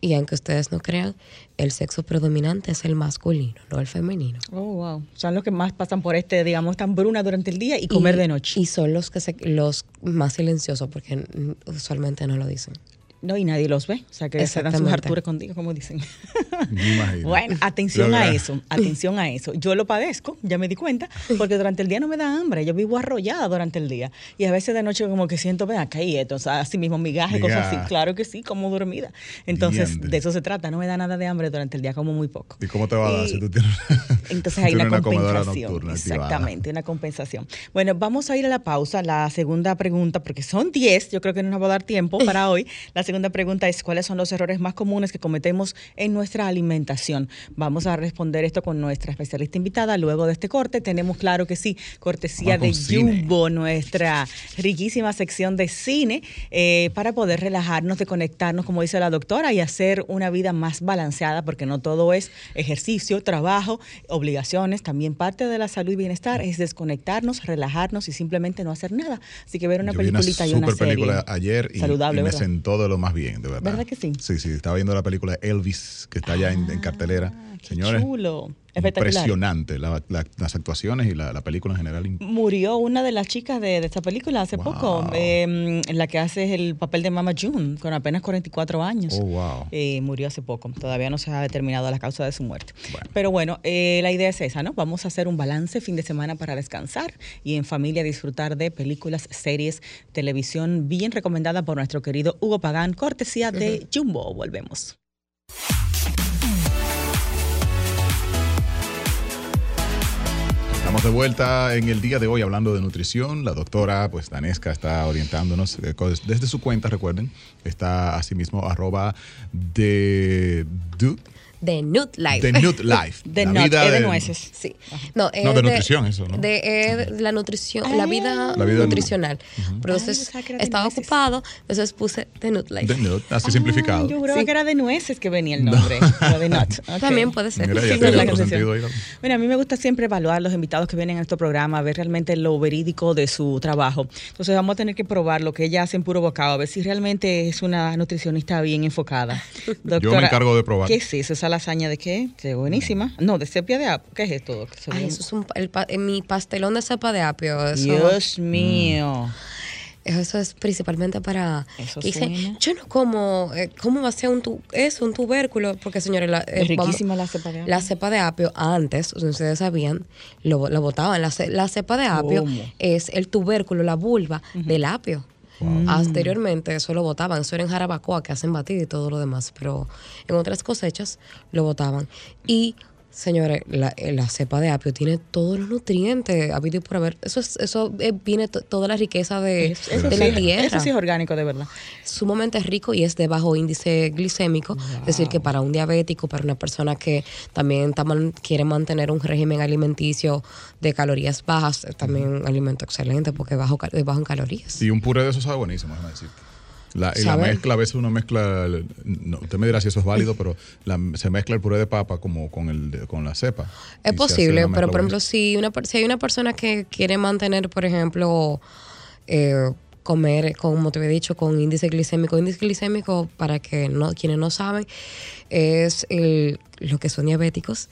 [SPEAKER 3] y aunque ustedes no crean, el sexo predominante es el masculino, no el femenino.
[SPEAKER 2] Oh, wow. Son los que más pasan por este, digamos, tan bruna durante el día y comer de noche.
[SPEAKER 3] Y son los que se, los más silenciosos porque usualmente no lo dicen.
[SPEAKER 2] No, y nadie los ve. O sea, que se dan sus harturas contigo, como dicen.
[SPEAKER 1] Me.
[SPEAKER 2] Bueno, atención
[SPEAKER 1] Lo
[SPEAKER 2] a eso, atención a eso. Yo lo padezco, ya me di cuenta, porque durante el día no me da hambre, yo vivo arrollada durante el día. Y a veces de noche como que siento, ven acá y esto, o sea, así mismo migaje, cosas así, claro que sí, como dormida. Entonces, de eso se trata, no me da nada de hambre durante el día, como muy poco.
[SPEAKER 1] ¿Y cómo te va a dar
[SPEAKER 2] Y-
[SPEAKER 1] si tú tienes,
[SPEAKER 2] Entonces hay una, compensación.
[SPEAKER 1] nocturna?
[SPEAKER 2] Exactamente, una compensación. Bueno, vamos a ir a la pausa. La segunda pregunta, porque son 10, yo creo que no nos va a dar tiempo para *laughs* hoy. La segunda pregunta es, ¿cuáles son los errores más comunes que cometemos en nuestra alimentación? Vamos a responder esto con nuestra especialista invitada. Luego de este corte, tenemos, claro que sí, cortesía de
[SPEAKER 1] cine.
[SPEAKER 2] Jumbo, nuestra riquísima sección de cine, eh, para poder relajarnos, de conectarnos, como dice la doctora, y hacer una vida más balanceada, porque no todo es ejercicio, trabajo, obligaciones. También parte de la salud y bienestar es desconectarnos, relajarnos y simplemente no hacer nada. Así que ver una
[SPEAKER 1] Yo vi una
[SPEAKER 2] peliculita y una serie.
[SPEAKER 1] película ayer y,
[SPEAKER 2] saludable,
[SPEAKER 1] y me
[SPEAKER 2] ¿verdad?
[SPEAKER 1] sentó de lo más bien, de verdad.
[SPEAKER 2] ¿Verdad que sí?
[SPEAKER 1] Sí, sí, estaba viendo la película Elvis, que está ya en, en cartelera.
[SPEAKER 2] Ah, qué
[SPEAKER 1] Señores,
[SPEAKER 2] chulo. Espectacular.
[SPEAKER 1] impresionante la- la- las actuaciones y la, la película en general.
[SPEAKER 2] Murió una de las chicas de, de esta película hace
[SPEAKER 1] Wow.
[SPEAKER 2] poco, eh, la que hace el papel de Mama June, con apenas 44 años.
[SPEAKER 1] Oh, wow.
[SPEAKER 2] Eh, murió hace poco. Todavía no se ha determinado la causa de su muerte.
[SPEAKER 1] Bueno.
[SPEAKER 2] Pero bueno, eh, la idea es esa, ¿no? Vamos a hacer un balance fin de semana para descansar y en familia disfrutar de películas, series, televisión bien recomendada por nuestro querido Hugo Pagán, cortesía de Jumbo. Volvemos.
[SPEAKER 1] Estamos de vuelta en el día de hoy hablando de nutrición. La doctora, pues Danesca, está orientándonos eh, desde su cuenta, recuerden. Está asimismo arroba de, du-
[SPEAKER 3] De Nut Life.
[SPEAKER 1] de Nut Life.
[SPEAKER 2] De *laughs*
[SPEAKER 1] La
[SPEAKER 2] nut,
[SPEAKER 1] vida
[SPEAKER 2] es de
[SPEAKER 1] de-
[SPEAKER 2] nueces.
[SPEAKER 3] Sí. No, es
[SPEAKER 1] No, de nutrición, eso, ¿no?
[SPEAKER 3] De, es la nutrición, la vida,
[SPEAKER 1] La vida-
[SPEAKER 3] nutricional. Entonces
[SPEAKER 2] yo
[SPEAKER 3] estaba
[SPEAKER 2] nueces.
[SPEAKER 3] ocupado, entonces puse de Nut Life.
[SPEAKER 1] Nut, así simplificado.
[SPEAKER 2] Ah, yo
[SPEAKER 3] Sí.
[SPEAKER 2] que era de nueces que venía el nombre. pero de nut. *laughs*
[SPEAKER 3] También puede ser.
[SPEAKER 1] Mira. ¿no?
[SPEAKER 2] Bueno, a mí me gusta siempre evaluar los invitados que vienen a nuestro programa, ver realmente lo verídico de su trabajo. Entonces vamos a tener que probar lo que ella hace en puro bocado, a ver si realmente es una nutricionista bien enfocada. Doctora,
[SPEAKER 1] encargo de probar.
[SPEAKER 2] ¿Qué es eso? ¿Esa lasaña de qué? Qué buenísima. No, de sepia de apio. ¿Qué es esto?
[SPEAKER 3] Ay, eso es un, el eh, mi pastelón de cepa de apio. Eso,
[SPEAKER 2] Dios mío.
[SPEAKER 3] eso es principalmente para...
[SPEAKER 2] Eso
[SPEAKER 3] dice, yo no como, eh, ¿cómo va a ser un, tu, eso, un tubérculo? Porque, señores, la, eh, vamos-
[SPEAKER 2] riquísima la cepa de apio.
[SPEAKER 3] La cepa de apio, antes, ustedes sabían, lo, lo botaban. La, la cepa de apio
[SPEAKER 2] ¿Cómo?
[SPEAKER 3] es el tubérculo, la vulva del apio. Anteriormente eso lo botaban, eso era en jarabacoa que hacen batido y todo lo demás, pero en otras cosechas lo botaban. Y señores, la, eh, la cepa de apio tiene todos los nutrientes, habido y por haber. Eso, es, eso eh, viene to- toda la riqueza de,
[SPEAKER 2] Eso, eso
[SPEAKER 3] de
[SPEAKER 2] sí,
[SPEAKER 3] la
[SPEAKER 2] es-
[SPEAKER 3] tierra
[SPEAKER 2] eso sí es orgánico, de verdad.
[SPEAKER 3] sumamente rico y es de bajo índice glicémico. Es decir, que para un diabético, para una persona que también quiere mantener un régimen alimenticio de calorías bajas, es también un alimento excelente porque es bajo, bajo en calorías.
[SPEAKER 1] Y un puré de eso sabe buenísimo, déjame decirte. La, y la mezcla, a veces uno mezcla, no, usted me dirá si eso es válido, pero la- se mezcla el puré de papa como con el con la cepa.
[SPEAKER 3] Es posible, pero por ejemplo, si, una, si hay una persona que quiere mantener, por ejemplo, eh, comer, como te había dicho, con índice glicémico, índice glicémico, para que no, quienes no saben, es el, lo que son diabéticos,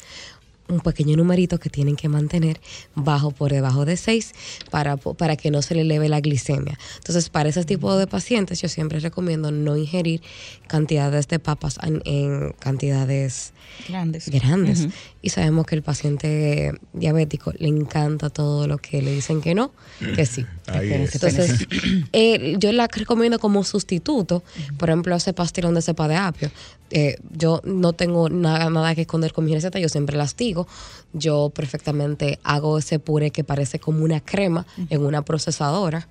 [SPEAKER 3] un pequeño numerito que tienen que mantener bajo por debajo de 6 para, po- para que no se le eleve la glicemia. Entonces, para ese tipo de pacientes, yo siempre recomiendo no ingerir cantidades de papas en, en cantidades
[SPEAKER 2] Grandes.
[SPEAKER 3] grandes. Y sabemos que el paciente diabético le encanta todo lo que le dicen que no, que sí. *clears throat*
[SPEAKER 1] Ahí.
[SPEAKER 3] Entonces, eh, yo la recomiendo como sustituto, por ejemplo, ese pastelón de cepa de apio. Eh, yo no tengo nada, nada que esconder con mi receta, yo siempre las digo. Yo perfectamente hago ese puré que parece como una crema en una procesadora,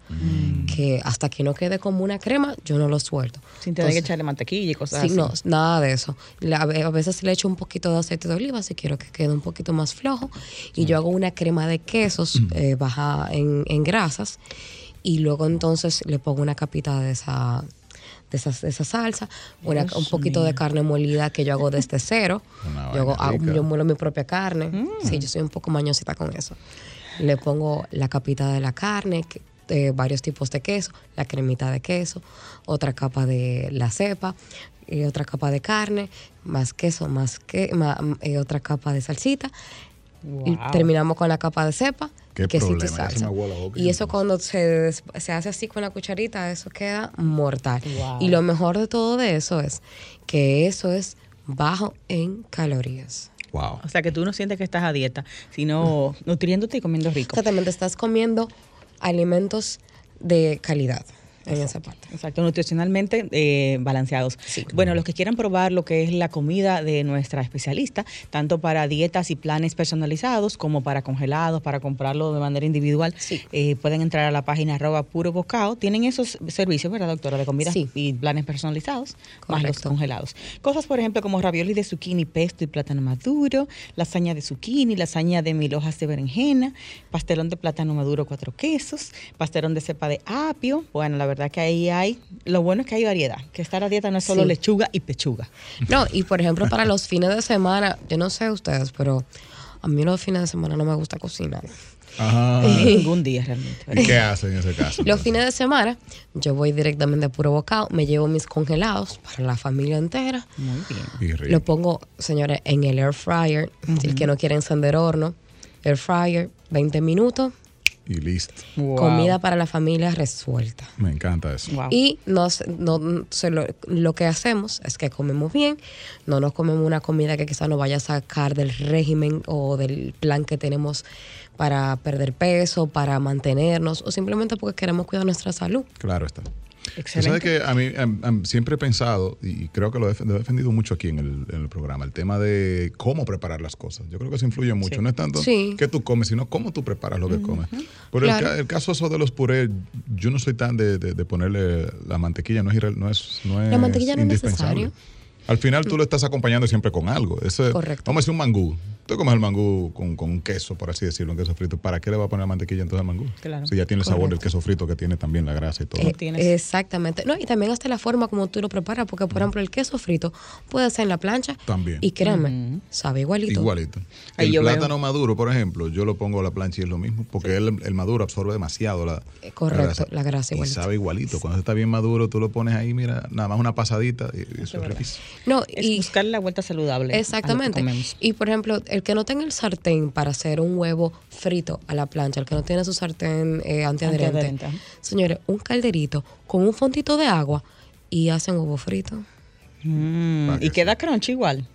[SPEAKER 3] que hasta que no quede como una crema, yo no lo suelto.
[SPEAKER 2] Sin tener que
[SPEAKER 3] Entonces,
[SPEAKER 2] echarle mantequilla y cosas
[SPEAKER 3] Sí,
[SPEAKER 2] así.
[SPEAKER 3] no, nada de eso. La- a veces le echo un poquito de aceite de oliva si quiero que quede un poquito más flojo. Y yo hago una crema de quesos eh, baja en, en grasas. Y luego entonces le pongo una capita de esa, de esa, de esa salsa, una- un poquito de carne molida que yo hago desde cero. *laughs* Yo, hago- yo muelo mi propia carne. Sí, yo soy un poco mañosita con eso. Le pongo la capita de la carne, que- de varios tipos de queso, la cremita de queso, otra capa de la cepa, y otra capa de carne, más queso, más que ma- eh, otra capa de salsita. Y terminamos con la capa de cepa,
[SPEAKER 1] Qué
[SPEAKER 3] y
[SPEAKER 1] problema, la boca
[SPEAKER 3] Y eso cuando se, se hace así con la cucharita, eso queda mortal.
[SPEAKER 2] Wow.
[SPEAKER 3] Y lo mejor de todo de eso es que eso es bajo en calorías.
[SPEAKER 1] Wow.
[SPEAKER 2] O sea, que tú no sientes que estás a dieta, sino nutriéndote y comiendo rico.
[SPEAKER 3] Exactamente, estás comiendo alimentos de calidad en esa parte.
[SPEAKER 2] Exacto, nutricionalmente eh, balanceados. Bueno, los que quieran probar lo que es la comida de nuestra especialista, tanto para dietas y planes personalizados como para congelados, para comprarlo de manera individual,
[SPEAKER 3] Sí.
[SPEAKER 2] eh, pueden entrar a la página arroba puro bocado. Tienen esos servicios, ¿verdad, doctora? De comida
[SPEAKER 3] Sí.
[SPEAKER 2] y planes personalizados, más los congelados. Cosas, por ejemplo, como ravioli de zucchini, pesto y plátano maduro, lasaña de zucchini, lasaña de mil hojas de berenjena, pastelón de plátano maduro, cuatro quesos, pastelón de cepa de apio. Bueno, la verdad que ahí hay, lo bueno es que hay variedad, que estar a dieta no es solo
[SPEAKER 3] Sí.
[SPEAKER 2] lechuga y pechuga.
[SPEAKER 3] No, y por ejemplo, para los fines de semana, yo no sé ustedes, pero a mí los fines de semana no me gusta cocinar.
[SPEAKER 1] Ajá. *laughs*
[SPEAKER 2] Ningún día realmente.
[SPEAKER 1] ¿Y qué hace en ese caso?
[SPEAKER 3] Los fines de semana, yo voy directamente a puro bocado, me llevo mis congelados para la familia entera.
[SPEAKER 2] Muy bien.
[SPEAKER 3] Lo pongo, señores, en el air fryer. Si el que no quiere encender horno, air fryer, 20 minutos,
[SPEAKER 1] Y listo.
[SPEAKER 2] Wow.
[SPEAKER 3] comida para la familia resuelta.
[SPEAKER 1] Me encanta eso.
[SPEAKER 2] Wow.
[SPEAKER 3] Y nos, no, se lo, lo que hacemos es que comemos bien, no nos comemos una comida que quizás nos vaya a sacar del régimen o del plan que tenemos para perder peso, para mantenernos o simplemente porque queremos cuidar nuestra salud.
[SPEAKER 1] Claro está.
[SPEAKER 2] Excelente.
[SPEAKER 1] sabes que a mí em, em, siempre he pensado, y creo que lo he, def- lo he defendido mucho aquí en el, en el programa, el tema de cómo preparar las cosas. Yo creo que eso influye mucho.
[SPEAKER 2] Sí.
[SPEAKER 1] No es tanto
[SPEAKER 3] Sí.
[SPEAKER 1] qué tú comes, sino cómo tú preparas lo que comes. Pero
[SPEAKER 3] Claro.
[SPEAKER 1] el, el caso eso de los purés, yo no soy tan de, de- de ponerle la mantequilla, no es, no es, no es
[SPEAKER 3] La mantequilla no es
[SPEAKER 1] indispensable.
[SPEAKER 3] necesario.
[SPEAKER 1] Al final tú lo estás acompañando siempre con algo. Ese,
[SPEAKER 3] Correcto.
[SPEAKER 1] Vamos a decir un mangú. Tú comes el mangú con, con un queso, por así decirlo, un queso frito. ¿Para qué le va a poner mantequilla entonces al mangú?
[SPEAKER 2] Claro.
[SPEAKER 1] Si ya tiene el sabor del queso frito que tiene también la grasa y todo.
[SPEAKER 2] Eh,
[SPEAKER 3] exactamente. No, y también hasta la forma como tú lo preparas, porque por ejemplo el queso frito puede ser en la plancha.
[SPEAKER 1] También.
[SPEAKER 3] Y créanme, sabe igualito.
[SPEAKER 1] Igualito.
[SPEAKER 2] Ahí
[SPEAKER 1] el
[SPEAKER 2] yo
[SPEAKER 1] plátano maduro, por ejemplo, yo lo pongo a la plancha y es lo mismo, porque el, el maduro absorbe demasiado la,
[SPEAKER 3] Eh, correcto, la grasa
[SPEAKER 1] Y
[SPEAKER 3] igualito.
[SPEAKER 1] sabe igualito. Cuando está bien maduro, tú lo pones ahí, mira, nada más una pasadita y eso es riquísimo.
[SPEAKER 3] No,
[SPEAKER 2] Es
[SPEAKER 3] y
[SPEAKER 2] buscarle la vuelta saludable. a lo que
[SPEAKER 3] Exactamente. Y por ejemplo, el que no tenga el sartén para hacer un huevo frito a la plancha, el que no tiene su sartén eh, antiadherente, señores, un calderito con un fontito de agua y hacen huevo frito.
[SPEAKER 2] Mm, y queda crunchy igual.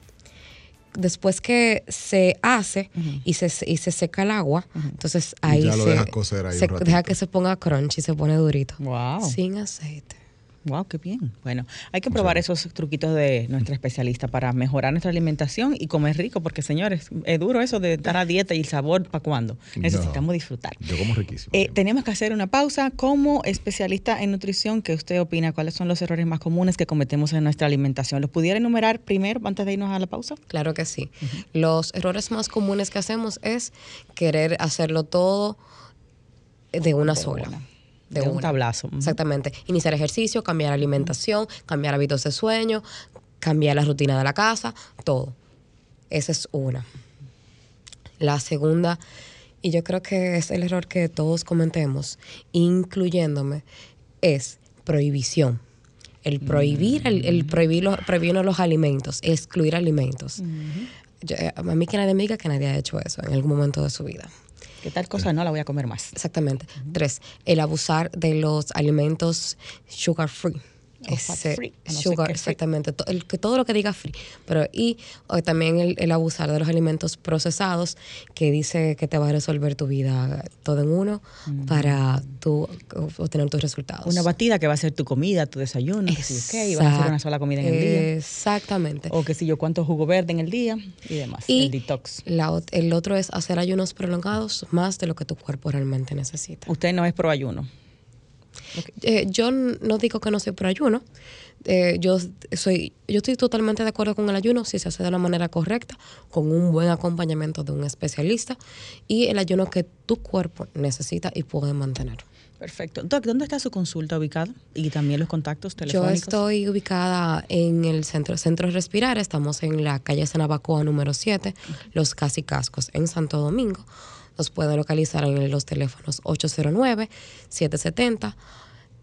[SPEAKER 3] Después que se hace y, se, y se seca el agua, entonces ahí
[SPEAKER 1] ya lo
[SPEAKER 3] se,
[SPEAKER 1] dejas cocer ahí
[SPEAKER 3] se deja que se ponga crunch y se pone durito.
[SPEAKER 2] Wow.
[SPEAKER 3] Sin aceite.
[SPEAKER 2] Wow, qué bien. Bueno, hay que probar esos truquitos de nuestra especialista para mejorar nuestra alimentación y comer rico, porque señores, es duro eso de estar a dieta y el sabor para cuándo. Necesitamos
[SPEAKER 1] No.
[SPEAKER 2] disfrutar.
[SPEAKER 1] Yo como riquísimo.
[SPEAKER 2] Eh, tenemos que hacer una pausa. Como especialista en nutrición, ¿qué usted opina? ¿Cuáles son los errores más comunes que cometemos en nuestra alimentación? ¿Los pudiera enumerar primero antes de irnos a la pausa?
[SPEAKER 3] Claro que sí. Los errores más comunes que hacemos es querer hacerlo todo de una sola.
[SPEAKER 2] De un tablazo.
[SPEAKER 3] Exactamente. Iniciar ejercicio, cambiar alimentación, cambiar hábitos de sueño, cambiar la rutina de la casa, todo. Esa es una. La segunda, y yo creo que es el error que todos cometemos, incluyéndome, es prohibición. El prohibir, el, el prohibir, los, prohibirnos los alimentos, excluir alimentos. Yo, eh, a mí que nadie me diga que nadie ha hecho eso en algún momento de su vida.
[SPEAKER 2] Que tal cosa no la voy a comer más.
[SPEAKER 3] Exactamente. Tres, el abusar de los alimentos sugar free.
[SPEAKER 2] Fat free, no
[SPEAKER 3] sugar,
[SPEAKER 2] free.
[SPEAKER 3] exactamente. To- el, que todo lo que diga free. Pero, y o también el, el abusar de los alimentos procesados, que dice que te va a resolver tu vida todo en uno para tú obtener tus resultados.
[SPEAKER 2] Una batida que va a ser tu comida, tu desayuno, que si ok, y vas a hacer una sola comida en el día.
[SPEAKER 3] Exactamente.
[SPEAKER 2] O que si yo cuánto jugo verde en el día y demás.
[SPEAKER 3] Y
[SPEAKER 2] el detox.
[SPEAKER 3] la el otro es hacer ayunos prolongados más de lo que tu cuerpo realmente necesita.
[SPEAKER 2] Usted no es pro ayuno.
[SPEAKER 3] Eh, yo no digo que no soy pro ayuno. Eh, yo soy, yo estoy totalmente de acuerdo con el ayuno si se hace de la manera correcta, con un buen acompañamiento de un especialista y el ayuno que tu cuerpo necesita y puede mantener.
[SPEAKER 2] Perfecto. Doc, ¿dónde está su consulta ubicada? Y también los contactos
[SPEAKER 3] Yo
[SPEAKER 2] telefónicos.
[SPEAKER 3] estoy ubicada en el centro, centro Respirar, estamos en la calle Sanabacoa número 7, Los Casi Cascos, en Santo Domingo. Nos pueden localizar en los teléfonos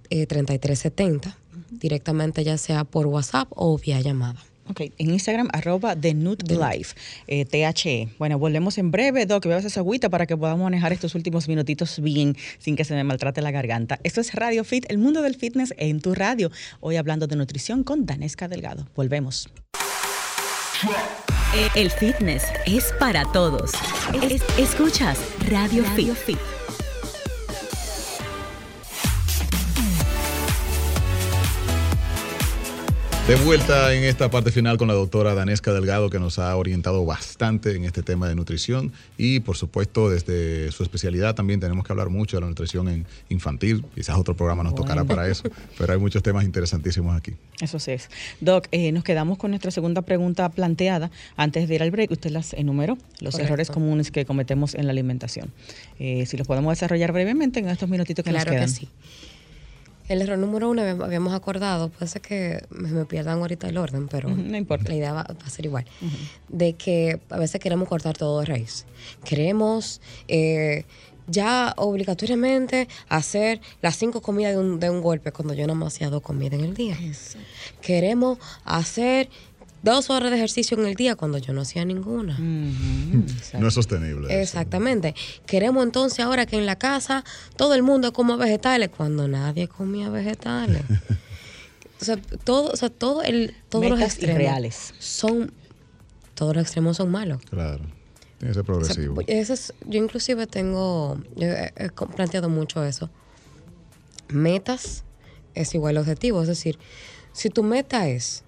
[SPEAKER 3] 809-770-3370, directamente ya sea por WhatsApp o vía llamada.
[SPEAKER 2] Ok, en Instagram, arroba The Nut Life, eh, THE. Bueno, volvemos en breve, Doc, que bebas esa agüita para que podamos manejar estos últimos minutitos bien, sin que se me maltrate la garganta. Esto es Radio Fit, el mundo del fitness en tu radio. Hoy hablando de nutrición con Danesca Delgado. Volvemos.
[SPEAKER 4] El fitness es para todos. Es- escuchas Radio, Fit.
[SPEAKER 1] De vuelta en esta parte final con la doctora Danesca Delgado, que nos ha orientado bastante en este tema de nutrición. Y por supuesto, desde su especialidad también tenemos que hablar mucho de la nutrición en infantil. Quizás otro programa nos tocará para eso, pero hay muchos temas interesantísimos aquí.
[SPEAKER 2] Eso sí es. Doc, eh, nos quedamos con nuestra segunda pregunta planteada. Antes de ir al break, usted las enumeró, los
[SPEAKER 3] Correcto.
[SPEAKER 2] errores comunes que cometemos en la alimentación. Eh, si los podemos desarrollar brevemente en estos minutitos que
[SPEAKER 3] Claro
[SPEAKER 2] nos quedan.
[SPEAKER 3] que sí. El error número uno habíamos- acordado, puede ser que me, me pierdan ahorita el orden, pero
[SPEAKER 2] no importa.
[SPEAKER 3] la idea va, va a ser igual. De que a veces queremos cortar todo de raíz. Queremos eh, ya obligatoriamente hacer las cinco comidas de un, de un golpe cuando yo nada más hacía dos comidas en el día. Queremos hacer dos horas de ejercicio en el día cuando yo no hacía ninguna.
[SPEAKER 1] No es sostenible. eso.
[SPEAKER 3] Exactamente. Queremos entonces ahora que en la casa todo el mundo coma vegetales cuando nadie comía vegetales. *laughs* o sea, todo, o sea, todo el, todos los extremos
[SPEAKER 2] irreales.
[SPEAKER 3] son, todos los extremos son malos.
[SPEAKER 1] Claro. Tiene que ser
[SPEAKER 3] O sea,
[SPEAKER 1] progresivo.
[SPEAKER 3] ese es- yo inclusive tengo, yo he, planteado mucho eso. Metas es igual a objetivo. Es decir, si tu meta es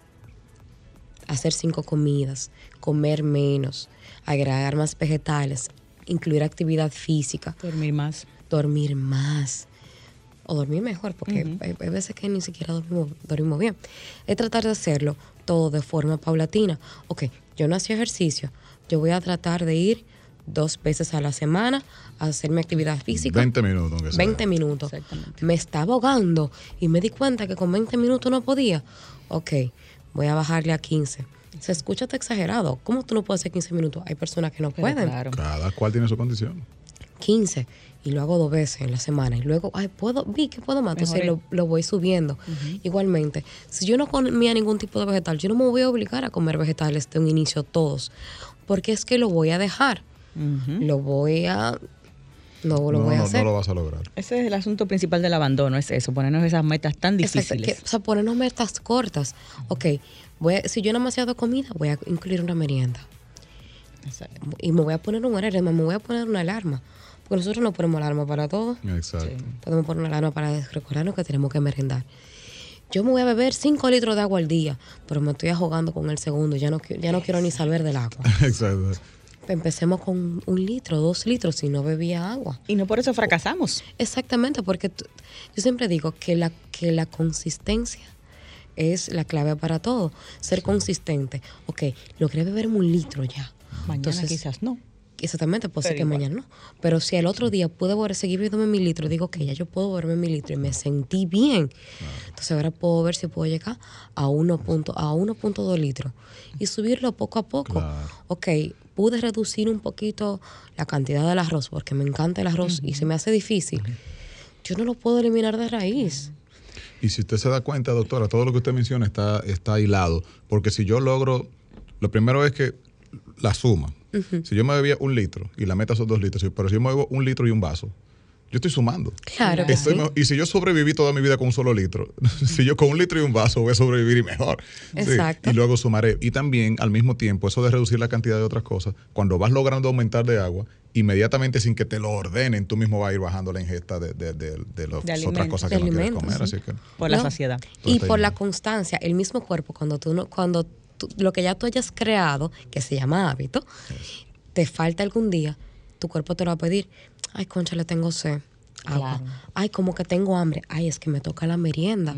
[SPEAKER 3] hacer cinco comidas, comer menos, agregar más vegetales, incluir actividad física,
[SPEAKER 2] Dormir más.
[SPEAKER 3] dormir más o dormir mejor, porque hay, hay veces que ni siquiera dormimos, dormimos bien. Es tratar de hacerlo todo de forma paulatina. Ok, yo no hacía ejercicio, yo voy a tratar de ir dos veces a la semana a hacer mi actividad física.
[SPEAKER 1] 20 minutos, aunque sea.
[SPEAKER 3] 20 minutos.
[SPEAKER 2] Exactamente.
[SPEAKER 3] Me estaba ahogando y me di cuenta que con 20 minutos no podía. Ok, voy a bajarle a 15. Se escucha hasta exagerado. ¿Cómo tú no puedes hacer 15 minutos? Hay personas que no
[SPEAKER 2] Pero
[SPEAKER 3] pueden.
[SPEAKER 2] Claro.
[SPEAKER 1] Cada cual tiene su condición.
[SPEAKER 3] 15 y lo hago dos veces en la semana y luego, ay, puedo, vi que puedo más, entonces lo, lo voy subiendo. Igualmente, si yo no comía ningún tipo de vegetal, yo no me voy a obligar a comer vegetales de un inicio todos, porque es que lo voy a dejar, lo voy a, no lo
[SPEAKER 1] no,
[SPEAKER 3] voy a
[SPEAKER 1] no,
[SPEAKER 3] hacer.
[SPEAKER 1] no lo vas a lograr.
[SPEAKER 2] Ese es el asunto principal del abandono, es eso, ponernos esas metas tan
[SPEAKER 3] Exacto,
[SPEAKER 2] difíciles.
[SPEAKER 3] que- o sea, ponernos metas cortas. Ok, voy a- si yo no me hacía dos comidas, voy a incluir una merienda.
[SPEAKER 2] Exacto.
[SPEAKER 3] Y me voy a poner un horario, me voy a poner una alarma. Porque nosotros no ponemos alarma para todo.
[SPEAKER 1] Exacto.
[SPEAKER 3] Podemos poner una alarma para recordarnos que tenemos que merendar. Yo me voy a beber 5 litros de agua al día, pero me estoy ahogando con el segundo. Ya no, ya no quiero ni saber del agua. *laughs*
[SPEAKER 1] Exacto.
[SPEAKER 3] Empecemos con un litro, dos litros si no bebía agua.
[SPEAKER 2] Y no por eso fracasamos.
[SPEAKER 3] Exactamente, porque yo siempre digo que la, que la consistencia es la clave para todo. Ser consistente. Ok, logré beberme un litro ya.
[SPEAKER 2] Mañana
[SPEAKER 3] Entonces,
[SPEAKER 2] quizás no.
[SPEAKER 3] Exactamente, puede ser que mañana no. Pero si el otro día pude volver, seguir viéndome mi litro, digo que ya yo puedo verme mi litro y me sentí bien. Entonces ahora puedo ver si puedo llegar a 1.2 a 1.2 litros y subirlo poco a poco.
[SPEAKER 1] Claro.
[SPEAKER 3] Ok, pude reducir un poquito la cantidad del arroz porque me encanta el arroz y se me hace difícil. Yo no lo puedo eliminar de raíz.
[SPEAKER 1] Y si usted se da cuenta, doctora, todo lo que usted menciona está, está hilado. Porque si yo logro, lo primero es que la suma. Si yo me bebía un litro y la meta son dos litros, pero si yo me bebo un litro y un vaso, yo estoy sumando.
[SPEAKER 3] Claro que
[SPEAKER 1] Estoy
[SPEAKER 3] sí.
[SPEAKER 1] y si yo sobreviví toda mi vida con un solo litro, *laughs* si yo con un litro y un vaso voy a sobrevivir y mejor. Sí,
[SPEAKER 3] Exacto.
[SPEAKER 1] Y luego sumaré. Y también, al mismo tiempo, eso de reducir la cantidad de otras cosas, cuando vas logrando aumentar de agua, inmediatamente sin que te lo ordenen, tú mismo vas a ir bajando la ingesta de, de, de- de las
[SPEAKER 2] De
[SPEAKER 1] otras cosas que
[SPEAKER 3] De
[SPEAKER 1] no quieres comer.
[SPEAKER 3] sí.
[SPEAKER 1] Así que,
[SPEAKER 2] Por la saciedad.
[SPEAKER 3] Y por la constancia, el mismo cuerpo, cuando tú no, cuando tú- lo que ya tú hayas creado, que se llama hábito, te falta algún día, tu cuerpo te lo va a pedir. Ay, concha, le tengo sed. Agua.
[SPEAKER 2] Claro.
[SPEAKER 3] Ay, como que tengo hambre. Ay, es que me toca la merienda.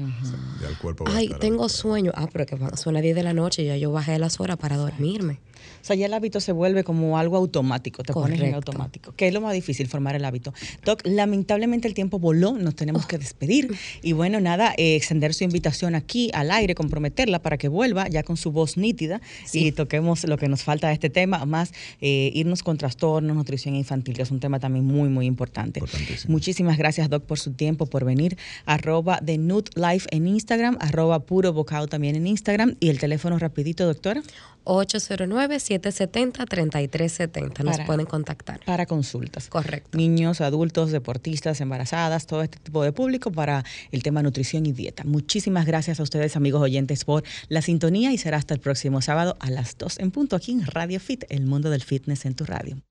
[SPEAKER 1] ya el cuerpo va a
[SPEAKER 3] Ay, tengo sueño. Ah, pero que son las 10 de la noche y ya yo bajé las horas para dormirme.
[SPEAKER 2] O sea, ya el hábito se vuelve como algo automático, te pones en
[SPEAKER 3] Correcto.
[SPEAKER 2] automático, que es lo más difícil, formar el hábito. Doc, lamentablemente el tiempo voló, nos tenemos que despedir. *laughs* Y bueno, nada, eh, extender su invitación aquí al aire, comprometerla para que vuelva ya con su voz nítida y toquemos lo que nos falta de este tema, más eh, irnos con trastornos, nutrición infantil, que es un tema también muy, muy importante.
[SPEAKER 1] Importantísimo.
[SPEAKER 2] Muchísimas gracias, Doc, por su tiempo, por venir. Arroba Life en Instagram, arroba Puro Bocado también en Instagram. Y el teléfono rapidito, doctora.
[SPEAKER 3] 809-770-3370. Nos
[SPEAKER 2] Para-
[SPEAKER 3] pueden contactar.
[SPEAKER 2] para consultas.
[SPEAKER 3] Correcto.
[SPEAKER 2] Niños, adultos, deportistas, embarazadas, todo este tipo de público para el tema nutrición y dieta. Muchísimas gracias a ustedes, amigos oyentes, por la sintonía y será hasta el próximo sábado a las 2 en punto aquí en Radio Fit, el mundo del fitness en tu radio.